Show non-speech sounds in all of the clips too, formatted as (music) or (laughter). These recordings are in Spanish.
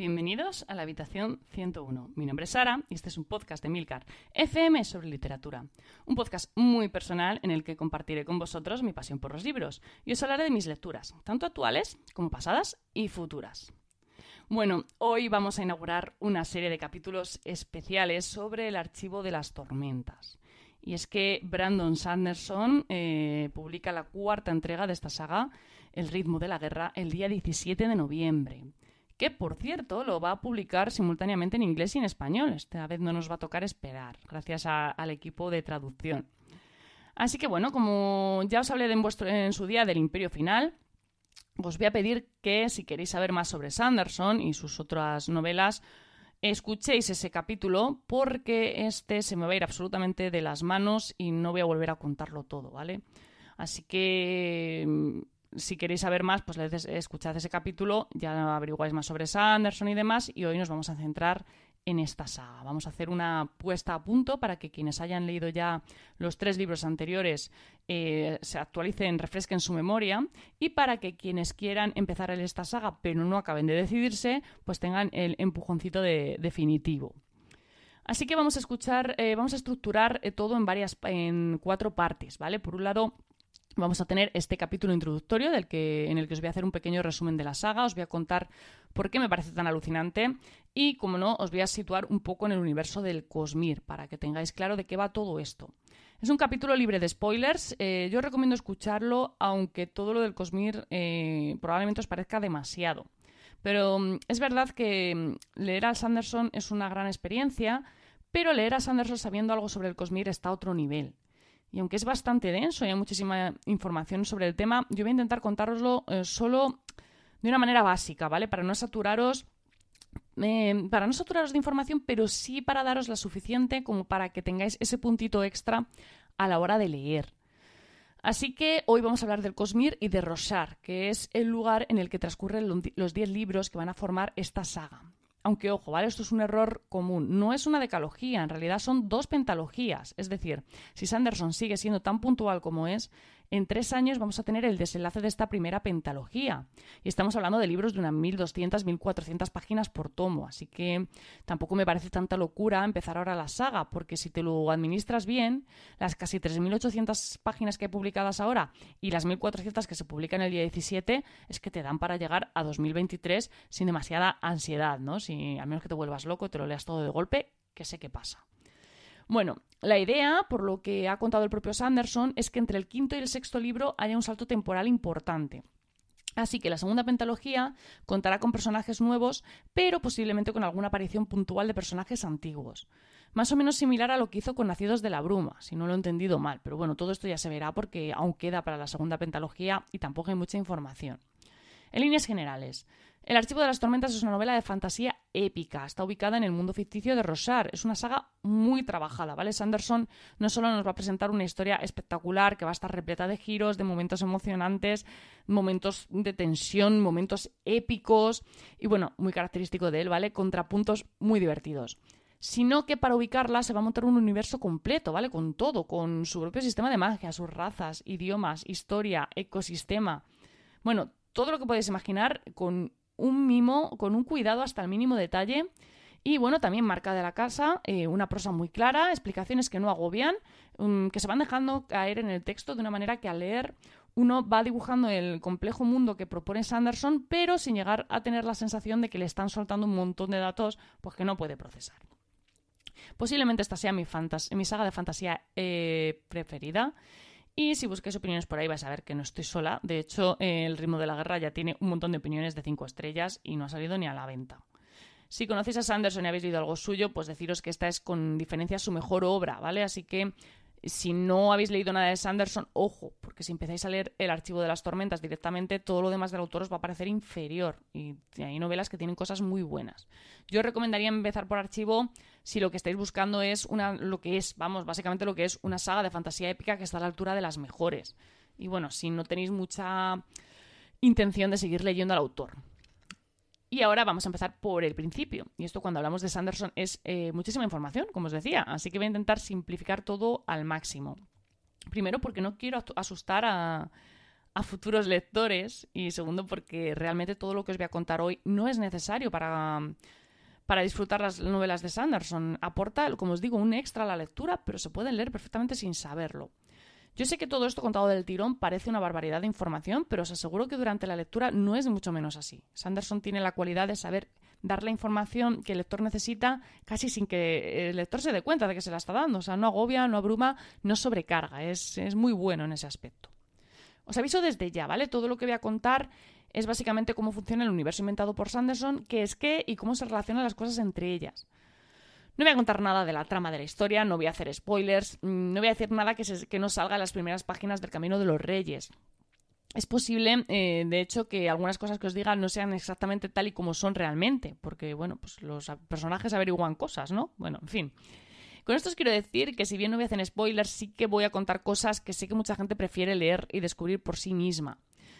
Bienvenidos a la habitación 101. Mi nombre es Sara y este es un podcast de Milcar FM sobre literatura. Un podcast muy personal en el que compartiré con vosotros mi pasión por los libros y os hablaré de mis lecturas, tanto actuales como pasadas y futuras. Bueno, hoy vamos a inaugurar una serie de capítulos especiales sobre el archivo de las tormentas. Y es que Brandon Sanderson eh, publica la cuarta entrega de esta saga, El ritmo de la guerra, el día 17 de noviembre que por cierto lo va a publicar simultáneamente en inglés y en español. Esta vez no nos va a tocar esperar, gracias al equipo de traducción. Así que bueno, como ya os hablé en, en su día del Imperio Final, os voy a pedir que si queréis saber más sobre Sanderson y sus otras novelas, escuchéis ese capítulo porque este se me va a ir absolutamente de las manos y no voy a volver a contarlo todo, ¿vale? Así que si queréis saber más, pues escuchad ese capítulo, ya averiguáis más sobre Sanderson y demás, y hoy nos vamos a centrar en esta saga. Vamos a hacer una puesta a punto para que quienes hayan leído ya los tres libros anteriores eh, se actualicen, refresquen su memoria y para que quienes quieran empezar esta saga pero no acaben de decidirse, pues tengan el empujoncito de, definitivo. Así que vamos a escuchar, eh, vamos a estructurar eh, todo en varias, en cuatro partes, ¿vale? Por un lado, Vamos a tener este capítulo introductorio del que, en el que os voy a hacer un pequeño resumen de la saga, os voy a contar por qué me parece tan alucinante y, como no, os voy a situar un poco en el universo del Cosmir para que tengáis claro de qué va todo esto. Es un capítulo libre de spoilers, eh, yo recomiendo escucharlo aunque todo lo del Cosmir eh, probablemente os parezca demasiado. Pero mm, es verdad que mm, leer a Sanderson es una gran experiencia, pero leer a Sanderson sabiendo algo sobre el Cosmir está a otro nivel. Y aunque es bastante denso y hay muchísima información sobre el tema, yo voy a intentar contároslo eh, solo de una manera básica, ¿vale? Para no saturaros. Eh, para no saturaros de información, pero sí para daros la suficiente como para que tengáis ese puntito extra a la hora de leer. Así que hoy vamos a hablar del Cosmir y de Roshar, que es el lugar en el que transcurren los 10 libros que van a formar esta saga. Aunque, ojo, ¿vale? Esto es un error común. No es una decalogía, en realidad son dos pentalogías. Es decir, si Sanderson sigue siendo tan puntual como es, en tres años vamos a tener el desenlace de esta primera pentalogía. Y estamos hablando de libros de unas 1.200, 1.400 páginas por tomo. Así que tampoco me parece tanta locura empezar ahora la saga, porque si te lo administras bien, las casi 3.800 páginas que hay publicadas ahora y las 1.400 que se publican el día 17 es que te dan para llegar a 2023 sin demasiada ansiedad, ¿no? Si, a menos que te vuelvas loco te lo leas todo de golpe, que sé qué pasa. Bueno, la idea, por lo que ha contado el propio Sanderson, es que entre el quinto y el sexto libro haya un salto temporal importante. Así que la segunda pentalogía contará con personajes nuevos, pero posiblemente con alguna aparición puntual de personajes antiguos. Más o menos similar a lo que hizo con Nacidos de la Bruma, si no lo he entendido mal. Pero bueno, todo esto ya se verá porque aún queda para la segunda pentalogía y tampoco hay mucha información. En líneas generales, el Archivo de las Tormentas es una novela de fantasía épica. Está ubicada en el mundo ficticio de Rosar. Es una saga muy trabajada, ¿vale? Sanderson no solo nos va a presentar una historia espectacular que va a estar repleta de giros, de momentos emocionantes, momentos de tensión, momentos épicos y, bueno, muy característico de él, ¿vale? Contrapuntos muy divertidos sino que para ubicarla se va a montar un universo completo, ¿vale? Con todo, con su propio sistema de magia, sus razas, idiomas, historia, ecosistema. Bueno, todo lo que podéis imaginar con un mimo, con un cuidado hasta el mínimo detalle. Y bueno, también marca de la casa, eh, una prosa muy clara, explicaciones que no agobian, um, que se van dejando caer en el texto de una manera que al leer uno va dibujando el complejo mundo que propone Sanderson, pero sin llegar a tener la sensación de que le están soltando un montón de datos pues, que no puede procesar. Posiblemente esta sea mi, mi saga de fantasía eh, preferida. Y si busquéis opiniones por ahí vais a ver que no estoy sola. De hecho, El ritmo de la guerra ya tiene un montón de opiniones de 5 estrellas y no ha salido ni a la venta. Si conocéis a Sanderson y habéis leído algo suyo, pues deciros que esta es con diferencia su mejor obra, ¿vale? Así que si no habéis leído nada de Sanderson, ojo, porque si empezáis a leer el archivo de las tormentas directamente, todo lo demás del autor os va a parecer inferior. Y hay novelas que tienen cosas muy buenas. Yo recomendaría empezar por archivo si lo que estáis buscando es una, lo que es, vamos, básicamente lo que es una saga de fantasía épica que está a la altura de las mejores. Y bueno, si no tenéis mucha intención de seguir leyendo al autor. Y ahora vamos a empezar por el principio. Y esto cuando hablamos de Sanderson es eh, muchísima información, como os decía. Así que voy a intentar simplificar todo al máximo. Primero porque no quiero asustar a, a futuros lectores y segundo porque realmente todo lo que os voy a contar hoy no es necesario para, para disfrutar las novelas de Sanderson. Aporta, como os digo, un extra a la lectura, pero se pueden leer perfectamente sin saberlo. Yo sé que todo esto contado del tirón parece una barbaridad de información, pero os aseguro que durante la lectura no es mucho menos así. Sanderson tiene la cualidad de saber dar la información que el lector necesita casi sin que el lector se dé cuenta de que se la está dando. O sea, no agobia, no abruma, no sobrecarga. Es, es muy bueno en ese aspecto. Os aviso desde ya, ¿vale? Todo lo que voy a contar es básicamente cómo funciona el universo inventado por Sanderson, qué es qué y cómo se relacionan las cosas entre ellas. No voy a contar nada de la trama de la historia, no voy a hacer spoilers, mm, no voy a decir nada que, no salga en las primeras páginas del Camino de los Reyes. Es posible, eh, de hecho, que algunas cosas que os diga no sean exactamente tal y como son realmente, porque, bueno, pues los personajes averiguan cosas, ¿no? Bueno, en fin. Con esto os quiero decir que si bien no voy a hacer spoilers, sí que voy a contar cosas que sé que mucha gente prefiere leer y descubrir por sí misma.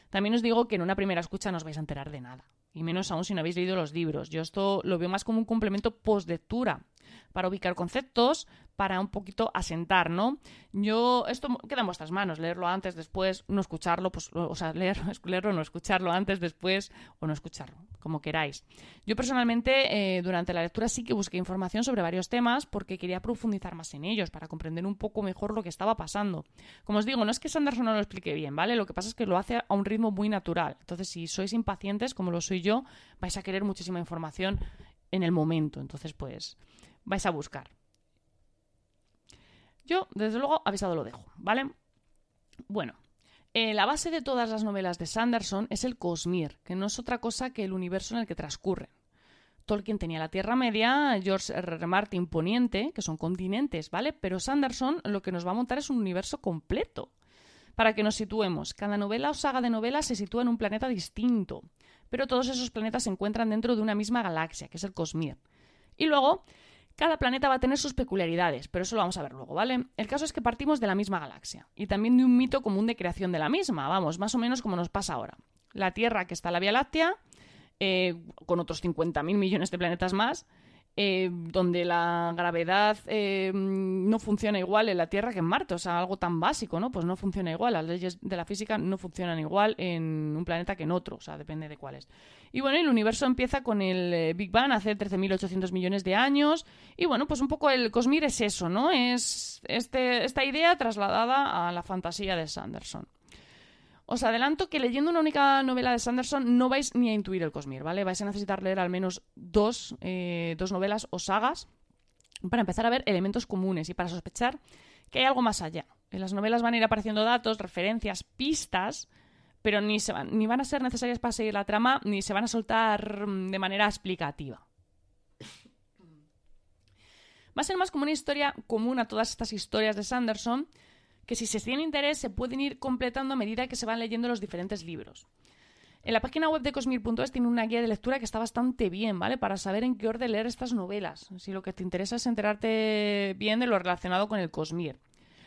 También os digo que en una primera escucha no os vais a enterar de nada, y menos aún si no habéis leído los libros. Yo esto lo veo más como un complemento post-lectura, para ubicar conceptos, para un poquito asentar, ¿no? Yo, esto queda en vuestras manos, leerlo antes, después, no escucharlo, pues, o sea, (laughs) leer, leerlo, no escucharlo antes, después, o no escucharlo, como queráis. Yo personalmente, eh, durante la lectura sí que busqué información sobre varios temas porque quería profundizar más en ellos, para comprender un poco mejor lo que estaba pasando. Como os digo, no es que Sanderson no lo explique bien, ¿vale? Lo que pasa es que lo hace a un ritmo muy natural. Entonces, si sois impacientes, como lo soy yo, vais a querer muchísima información en el momento. Entonces, pues, vais a buscar. Yo, desde luego, avisado lo dejo, ¿vale? Bueno, eh, la base de todas las novelas de Sanderson es el Cosmere, que no es otra cosa que el universo en el que transcurren. Tolkien tenía la Tierra Media, George R. R. Martin Poniente, que son continentes, ¿vale? Pero Sanderson lo que nos va a montar es un universo completo. Para que nos situemos, cada novela o saga de novelas se sitúa en un planeta distinto, pero todos esos planetas se encuentran dentro de una misma galaxia, que es el Cosmere. Y luego cada planeta va a tener sus peculiaridades, pero eso lo vamos a ver luego, ¿vale? El caso es que partimos de la misma galaxia y también de un mito común de creación de la misma, vamos, más o menos como nos pasa ahora. La Tierra, que está en la Vía Láctea, eh, con otros 50.000 millones de planetas más, eh, donde la gravedad eh, no funciona igual en la Tierra que en Marte, o sea, algo tan básico, ¿no? Pues no funciona igual, las leyes de la física no funcionan igual en un planeta que en otro, o sea, depende de cuáles. Y bueno, el universo empieza con el eh, Big Bang hace 13.800 millones de años, y bueno, pues un poco el Cosmir es eso, ¿no? Es este, esta idea trasladada a la fantasía de Sanderson. Os adelanto que leyendo una única novela de Sanderson no vais ni a intuir el Cosmere, ¿vale? Vais a necesitar leer al menos dos, eh, dos novelas o sagas para empezar a ver elementos comunes y para sospechar que hay algo más allá. En las novelas van a ir apareciendo datos, referencias, pistas, pero ni, van, ni van a ser necesarias para seguir la trama, ni se van a soltar mm, de manera explicativa. Va a ser más como una historia común a todas estas historias de Sanderson, que si se tiene interés se pueden ir completando a medida que se van leyendo los diferentes libros. En la página web de cosmir.es tiene una guía de lectura que está bastante bien, ¿vale? Para saber en qué orden leer estas novelas. Si lo que te interesa es enterarte bien de lo relacionado con el Cosmir.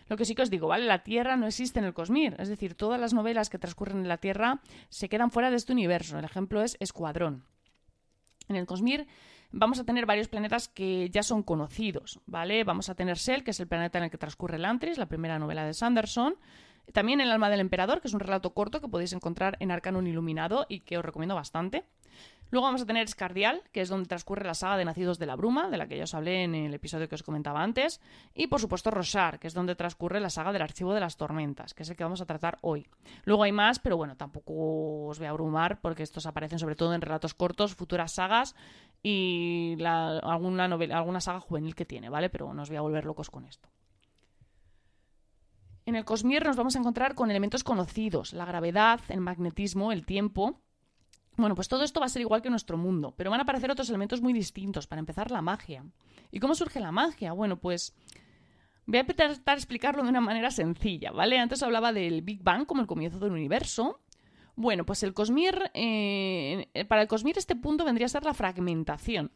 Lo que sí que os digo, ¿vale? La Tierra no existe en el Cosmir. Es decir, todas las novelas que transcurren en la Tierra se quedan fuera de este universo. El ejemplo es Escuadrón. En el Cosmir vamos a tener varios planetas que ya son conocidos, ¿vale? Vamos a tener Sel, que es el planeta en el que transcurre el Antris, la primera novela de Sanderson. También El alma del emperador, que es un relato corto que podéis encontrar en Arcanum Iluminado y que os recomiendo bastante. Luego vamos a tener Escardial, que es donde transcurre la saga de Nacidos de la Bruma, de la que ya os hablé en el episodio que os comentaba antes. Y por supuesto Rosar, que es donde transcurre la saga del Archivo de las Tormentas, que es el que vamos a tratar hoy. Luego hay más, pero bueno, tampoco os voy a abrumar porque estos aparecen sobre todo en relatos cortos, futuras sagas y alguna, novela, alguna saga juvenil que tiene, ¿vale? Pero no os voy a volver locos con esto. En el Cosmier nos vamos a encontrar con elementos conocidos, la gravedad, el magnetismo, el tiempo bueno, pues todo esto va a ser igual que nuestro mundo, pero van a aparecer otros elementos muy distintos. Para empezar, la magia. ¿Y cómo surge la magia? Bueno, pues voy a intentar explicarlo de una manera sencilla, ¿vale? Antes hablaba del Big Bang como el comienzo del universo. Bueno, pues el Cosmir, eh, para el Cosmir este punto vendría a ser la fragmentación.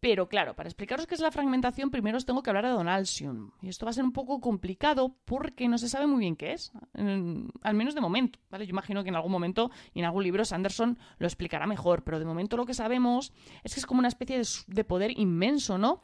Pero claro, para explicaros qué es la fragmentación, primero os tengo que hablar de Donalsium. Y esto va a ser un poco complicado porque no se sabe muy bien qué es, al menos de momento. ¿vale? Yo imagino que en algún momento y en algún libro Sanderson lo explicará mejor, pero de momento lo que sabemos es que es como una especie de, de poder inmenso, ¿no?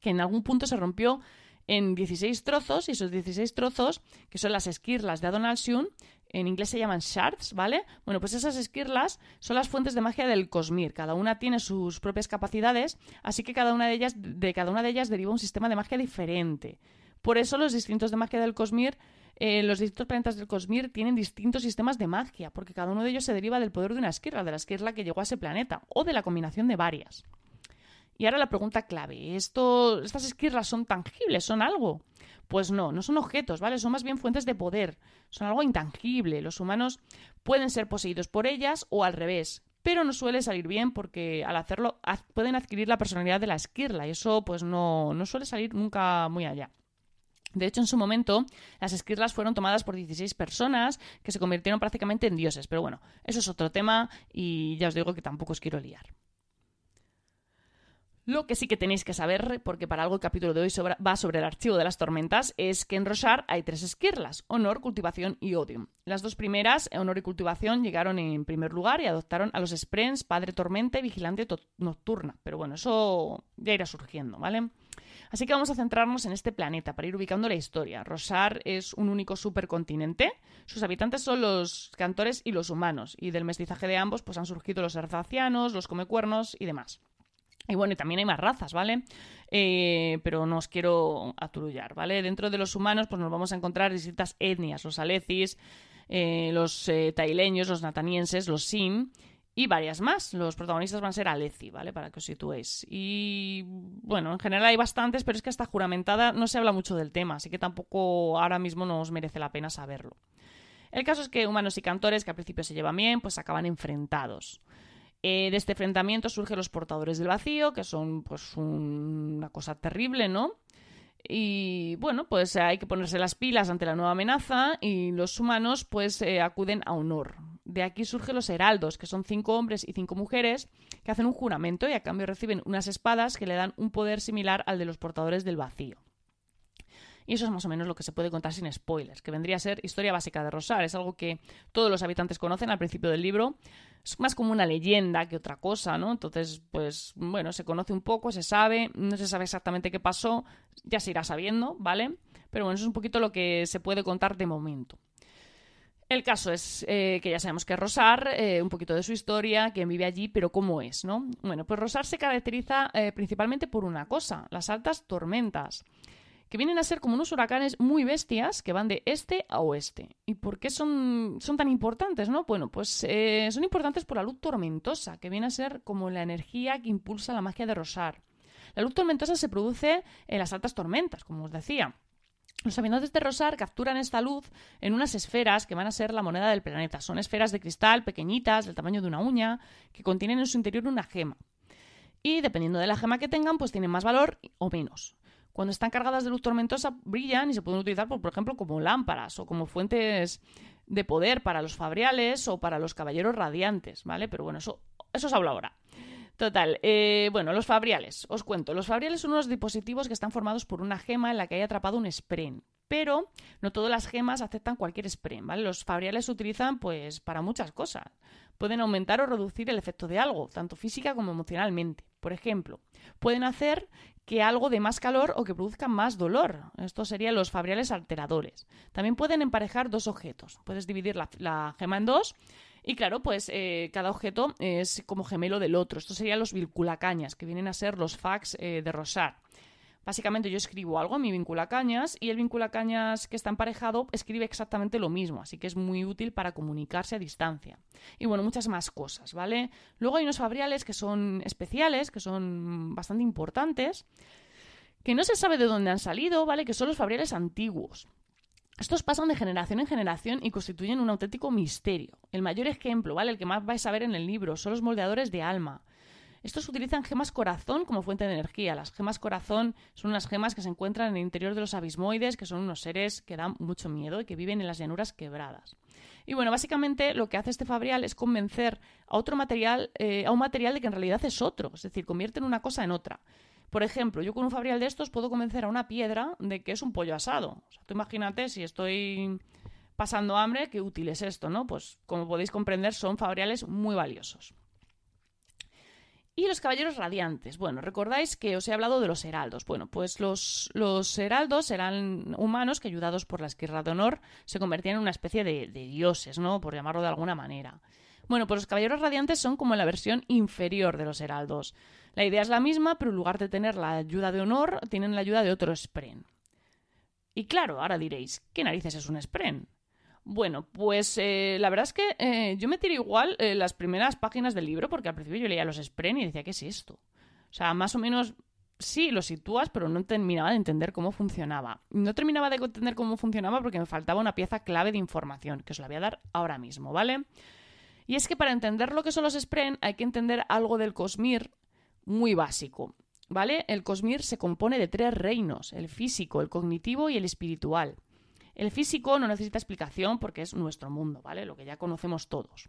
Que en algún punto se rompió en 16 trozos y esos 16 trozos, que son las esquirlas de Adonalsium, en inglés se llaman shards, ¿vale? Bueno, pues esas esquirlas son las fuentes de magia del Cosmir. Cada una tiene sus propias capacidades, así que cada una de ellas, de cada una de ellas deriva un sistema de magia diferente. Por eso los distintos de magia del Cosmir eh, los distintos planetas del Cosmir tienen distintos sistemas de magia, porque cada uno de ellos se deriva del poder de una esquirla, de la esquirla que llegó a ese planeta, o de la combinación de varias. Y ahora la pregunta clave, ¿esto, ¿estas esquirlas son tangibles? ¿Son algo? Pues no, no son objetos, ¿vale? Son más bien fuentes de poder, son algo intangible. Los humanos pueden ser poseídos por ellas o al revés, pero no suele salir bien porque al hacerlo pueden adquirir la personalidad de la esquirla y eso pues no, no suele salir nunca muy allá. De hecho, en su momento, las esquirlas fueron tomadas por 16 personas que se convirtieron prácticamente en dioses. Pero bueno, eso es otro tema y ya os digo que tampoco os quiero liar. Lo que sí que tenéis que saber, porque para algo el capítulo de hoy va sobre el archivo de las tormentas, es que en Roshar hay tres esquirlas, honor, cultivación y odio. Las dos primeras, honor y cultivación, llegaron en primer lugar y adoptaron a los Sprens, padre tormente, vigilante nocturna. Pero bueno, eso ya irá surgiendo, ¿vale? Así que vamos a centrarnos en este planeta para ir ubicando la historia. Rosar es un único supercontinente. Sus habitantes son los cantores y los humanos, y del mestizaje de ambos pues han surgido los arzacianos, los comecuernos y demás. Y bueno, y también hay más razas, ¿vale? Eh, pero no os quiero aturullar, ¿vale? Dentro de los humanos, pues nos vamos a encontrar distintas etnias, los alecis, eh, los eh, taileños, los natanienses, los sim y varias más. Los protagonistas van a ser Aleci, ¿vale? Para que os situéis. Y bueno, en general hay bastantes, pero es que hasta juramentada no se habla mucho del tema, así que tampoco ahora mismo nos merece la pena saberlo. El caso es que humanos y cantores, que al principio se llevan bien, pues acaban enfrentados. Eh, de este enfrentamiento surgen los portadores del vacío, que son pues una cosa terrible, ¿no? Y bueno, pues hay que ponerse las pilas ante la nueva amenaza y los humanos pues eh, acuden a honor. De aquí surgen los heraldos, que son cinco hombres y cinco mujeres que hacen un juramento y a cambio reciben unas espadas que le dan un poder similar al de los portadores del vacío. Y eso es más o menos lo que se puede contar sin spoilers, que vendría a ser historia básica de Rosar. Es algo que todos los habitantes conocen al principio del libro. Es más como una leyenda que otra cosa, ¿no? Entonces, pues bueno, se conoce un poco, se sabe, no se sabe exactamente qué pasó, ya se irá sabiendo, ¿vale? Pero bueno, eso es un poquito lo que se puede contar de momento. El caso es eh, que ya sabemos que Rosar, eh, un poquito de su historia, quién vive allí, pero cómo es, ¿no? Bueno, pues Rosar se caracteriza eh, principalmente por una cosa, las altas tormentas que vienen a ser como unos huracanes muy bestias que van de este a oeste. ¿Y por qué son, son tan importantes? ¿no? Bueno, pues eh, son importantes por la luz tormentosa, que viene a ser como la energía que impulsa la magia de Rosar. La luz tormentosa se produce en las altas tormentas, como os decía. Los habitantes de Rosar capturan esta luz en unas esferas que van a ser la moneda del planeta. Son esferas de cristal pequeñitas, del tamaño de una uña, que contienen en su interior una gema. Y dependiendo de la gema que tengan, pues tienen más valor o menos. Cuando están cargadas de luz tormentosa, brillan y se pueden utilizar, por, ejemplo, como lámparas o como fuentes de poder para los fabriales o para los caballeros radiantes, ¿vale? Pero bueno, eso, eso os hablo ahora. Total, eh, bueno, los fabriales, os cuento. Los fabriales son unos dispositivos que están formados por una gema en la que hay atrapado un spren. Pero no todas las gemas aceptan cualquier spren, ¿vale? Los fabriales se utilizan pues para muchas cosas. Pueden aumentar o reducir el efecto de algo, tanto física como emocionalmente. Por ejemplo, pueden hacer que algo de más calor o que produzca más dolor. Estos serían los fabriales alteradores. También pueden emparejar dos objetos. Puedes dividir la, gema en dos y claro, pues eh, cada objeto es como gemelo del otro. Estos serían los vinculacañas, que vienen a ser los fax eh, de Rosar. Básicamente yo escribo algo mi vinculacañas y el vinculacañas que está emparejado escribe exactamente lo mismo, así que es muy útil para comunicarse a distancia. Y bueno, muchas más cosas, ¿vale? Luego hay unos fabriales que son especiales, que son bastante importantes, que no se sabe de dónde han salido, ¿vale? Que son los fabriales antiguos. Estos pasan de generación en generación y constituyen un auténtico misterio. El mayor ejemplo, ¿vale? El que más vais a ver en el libro, son los moldeadores de alma. Estos utilizan gemas corazón como fuente de energía. Las gemas corazón son unas gemas que se encuentran en el interior de los abismoides, que son unos seres que dan mucho miedo y que viven en las llanuras quebradas. Y bueno, básicamente lo que hace este fabrial es convencer a otro material, eh, a un material de que en realidad es otro, es decir, convierten una cosa en otra. Por ejemplo, yo con un fabrial de estos puedo convencer a una piedra de que es un pollo asado. O sea, tú imagínate si estoy pasando hambre, qué útil es esto, ¿no? Pues como podéis comprender, son fabriales muy valiosos. Y los caballeros radiantes. Bueno, recordáis que os he hablado de los heraldos. Bueno, pues los, los heraldos eran humanos que, ayudados por la esquirra de honor, se convertían en una especie de, de dioses, ¿no? Por llamarlo de alguna manera. Bueno, pues los caballeros radiantes son como la versión inferior de los heraldos. La idea es la misma, pero en lugar de tener la ayuda de honor, tienen la ayuda de otro spren. Y claro, ahora diréis, ¿qué narices es un spren? Bueno, pues eh, la verdad es que eh, yo me tiré igual eh, las primeras páginas del libro, porque al principio yo leía los spren y decía, ¿qué es esto? O sea, más o menos sí, lo sitúas, pero no terminaba de entender cómo funcionaba. No terminaba de entender cómo funcionaba porque me faltaba una pieza clave de información, que os la voy a dar ahora mismo, ¿vale? Y es que para entender lo que son los Spren hay que entender algo del Cosmir muy básico. ¿Vale? El Cosmir se compone de tres reinos, el físico, el cognitivo y el espiritual. El físico no necesita explicación porque es nuestro mundo, ¿vale? Lo que ya conocemos todos.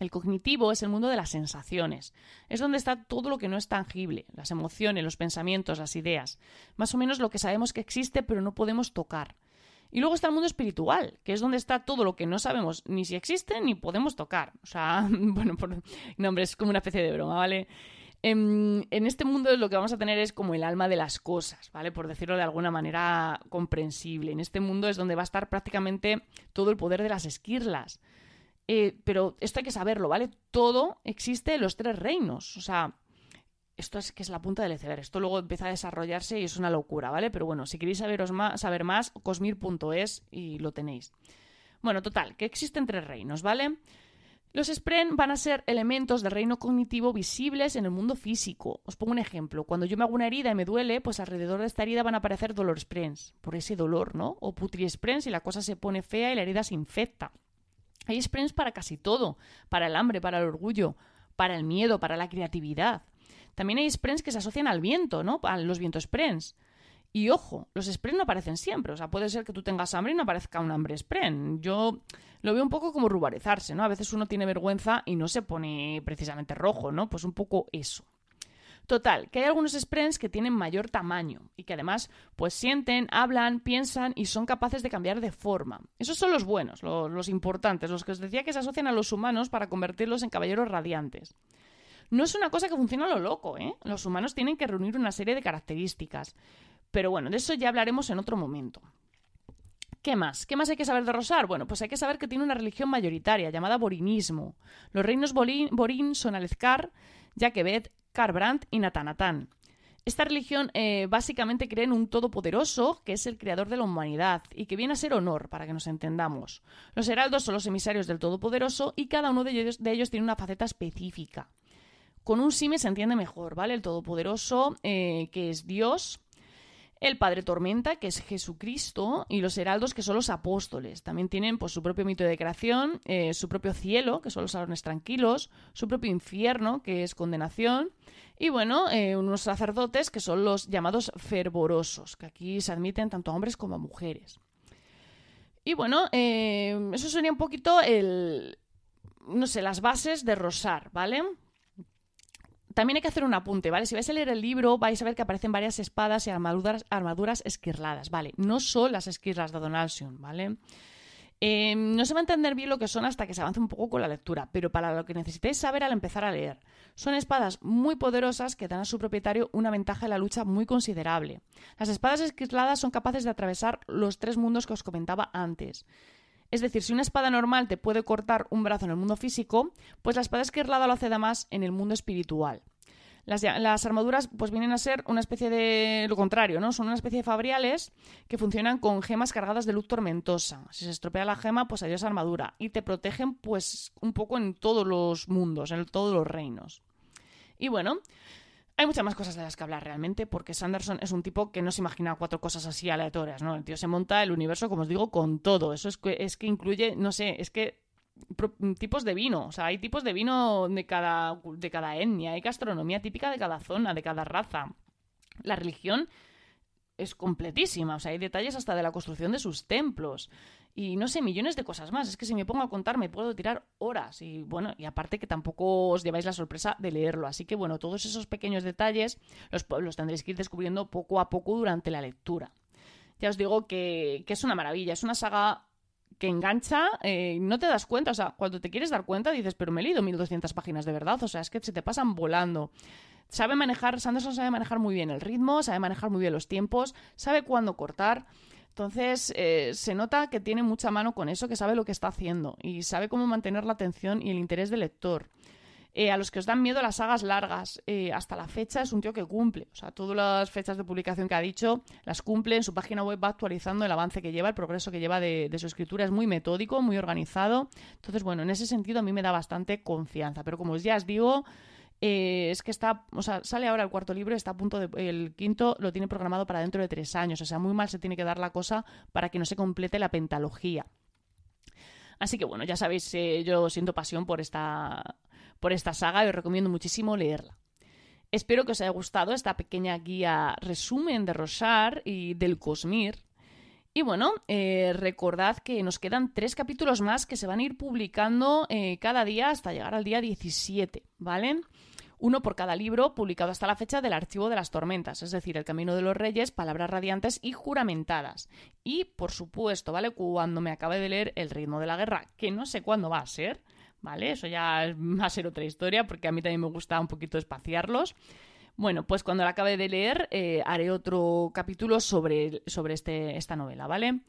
El cognitivo es el mundo de las sensaciones. Es donde está todo lo que no es tangible, las emociones, los pensamientos, las ideas. Más o menos lo que sabemos que existe pero no podemos tocar. Y luego está el mundo espiritual, que es donde está todo lo que no sabemos ni si existe ni podemos tocar. O sea, (laughs) bueno, por... no, hombre, es como una especie de broma, ¿vale? En, en, este mundo lo que vamos a tener es como el alma de las cosas, ¿vale? Por decirlo de alguna manera comprensible. En este mundo es donde va a estar prácticamente todo el poder de las esquirlas. Eh, pero esto hay que saberlo, ¿vale? Todo existe en los tres reinos. O sea, esto es que es la punta del iceberg. Esto luego empieza a desarrollarse y es una locura, ¿vale? Pero bueno, si queréis saberos más, saber más, cosmir.es y lo tenéis. Bueno, total, que existen tres reinos, ¿vale? Los Spren van a ser elementos del reino cognitivo visibles en el mundo físico. Os pongo un ejemplo. Cuando yo me hago una herida y me duele, pues alrededor de esta herida van a aparecer dolor Sprens, por ese dolor, ¿no? O putri Sprens y la cosa se pone fea y la herida se infecta. Hay Sprens para casi todo, para el hambre, para el orgullo, para el miedo, para la creatividad. También hay sprints que se asocian al viento, ¿no? A los vientos sprints. Y ojo, los sprints no aparecen siempre. O sea, puede ser que tú tengas hambre y no aparezca un hambre sprint. Yo lo veo un poco como ruborizarse, ¿no? A veces uno tiene vergüenza y no se pone precisamente rojo, ¿no? Pues un poco eso. Total, que hay algunos sprints que tienen mayor tamaño y que además pues sienten, hablan, piensan y son capaces de cambiar de forma. Esos son los buenos, los, importantes, los que os decía que se asocian a los humanos para convertirlos en caballeros radiantes. No es una cosa que funciona a lo loco, ¿eh? Los humanos tienen que reunir una serie de características. Pero bueno, de eso ya hablaremos en otro momento. ¿Qué más? ¿Qué más hay que saber de Rosar? Bueno, pues hay que saber que tiene una religión mayoritaria llamada borinismo. Los reinos borín, son Alezcar, Jaquebet, Karbrand y Natanatán. Esta religión eh, básicamente cree en un todopoderoso que es el creador de la humanidad y que viene a ser honor, para que nos entendamos. Los heraldos son los emisarios del todopoderoso y cada uno de ellos, de ellos tiene una faceta específica. Con un Sime se entiende mejor, ¿vale? El Todopoderoso, eh, que es Dios, el Padre Tormenta, que es Jesucristo, y los heraldos, que son los apóstoles. También tienen pues, su propio mito de creación, eh, su propio cielo, que son los salones tranquilos, su propio infierno, que es condenación, y bueno, eh, unos sacerdotes, que son los llamados fervorosos, que aquí se admiten tanto a hombres como a mujeres. Y bueno, eso sería un poquito el, no sé, las bases de Rosar, ¿vale? También hay que hacer un apunte, ¿vale? Si vais a leer el libro, vais a ver que aparecen varias espadas y armaduras, armaduras esquirladas, ¿vale? No son las esquirlas de Donaldson, ¿vale? Em, no se va a entender bien lo que son hasta que se avance un poco con la lectura, pero para lo que necesitéis saber al empezar a leer. Son espadas muy poderosas que dan a su propietario una ventaja en la lucha muy considerable. Las espadas esquirladas son capaces de atravesar los tres mundos que os comentaba antes. Es decir, si una espada normal te puede cortar un brazo en el mundo físico, pues la espada esquirlada lo hace más en el mundo espiritual. Las, armaduras pues vienen a ser una especie de lo contrario, ¿no? Son una especie de fabriales que funcionan con gemas cargadas de luz tormentosa. Si se estropea la gema, pues adiós armadura. Y te protegen pues un poco en todos los mundos, en todos los reinos. Y bueno, hay muchas más cosas de las que hablar realmente, porque Sanderson es un tipo que no se imagina cuatro cosas así aleatorias, ¿no? El tío se monta el universo, como os digo, con todo. Eso es que, es que incluye, no sé, es que tipos de vino, o sea, hay tipos de vino de cada, de cada etnia, hay gastronomía típica de cada zona, de cada raza. La religión es completísima, o sea, hay detalles hasta de la construcción de sus templos y no sé, millones de cosas más. Es que si me pongo a contar me puedo tirar horas y bueno, y aparte que tampoco os lleváis la sorpresa de leerlo. Así que bueno, todos esos pequeños detalles los, los tendréis que ir descubriendo poco a poco durante la lectura. Ya os digo que, es una maravilla, es una saga que engancha, eh, no te das cuenta, o sea, cuando te quieres dar cuenta dices, pero me he leído 1200 páginas de verdad, o sea, es que se te pasan volando. Sabe manejar, Sanderson sabe manejar muy bien el ritmo, sabe manejar muy bien los tiempos, sabe cuándo cortar. Entonces, eh, se nota que tiene mucha mano con eso, que sabe lo que está haciendo y sabe cómo mantener la atención y el interés del lector. Eh, a los que os dan miedo las sagas largas, eh, hasta la fecha es un tío que cumple. O sea, todas las fechas de publicación que ha dicho las cumple. En su página web va actualizando el avance que lleva, el progreso que lleva de, su escritura. Es muy metódico, muy organizado. Entonces, bueno, en ese sentido a mí me da bastante confianza. Pero como ya os digo, eh, es que está, o sea, sale ahora el cuarto libro, está a punto de, el quinto lo tiene programado para dentro de tres años, o sea, muy mal se tiene que dar la cosa para que no se complete la pentalogía. Así que bueno, ya sabéis, yo siento pasión por esta, por esta saga y os recomiendo muchísimo leerla. Espero que os haya gustado esta pequeña guía resumen de Rosar y del Cosmir. Y bueno, eh, recordad que nos quedan tres capítulos más que se van a ir publicando eh, cada día hasta llegar al día 17, ¿vale? Uno por cada libro publicado hasta la fecha del Archivo de las Tormentas, es decir, El Camino de los Reyes, Palabras Radiantes y Juramentadas. Y, por supuesto, ¿vale? Cuando me acabe de leer El Ritmo de la Guerra, que no sé cuándo va a ser, ¿vale? Eso ya (laughs) va a ser otra historia porque a mí también me gusta un poquito espaciarlos. Bueno, pues cuando la acabe de leer eh, haré otro capítulo sobre, sobre este, esta novela, ¿vale?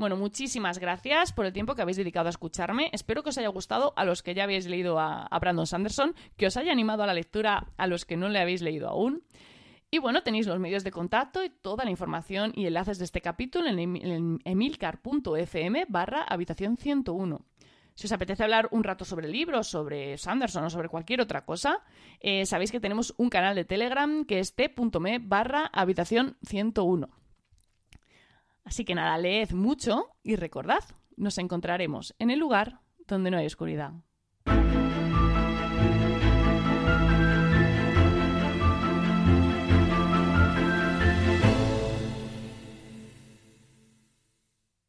Bueno, muchísimas gracias por el tiempo que habéis dedicado a escucharme. Espero que os haya gustado a los que ya habéis leído a, Brandon Sanderson, que os haya animado a la lectura a los que no le habéis leído aún. Y bueno, tenéis los medios de contacto y toda la información y enlaces de este capítulo en, en emilcar.fm barra habitación 101. Si os apetece hablar un rato sobre libros, sobre Sanderson o sobre cualquier otra cosa, eh, sabéis que tenemos un canal de Telegram que es t.me barra habitación 101. Así que nada, leed mucho y recordad, nos encontraremos en el lugar donde no hay oscuridad.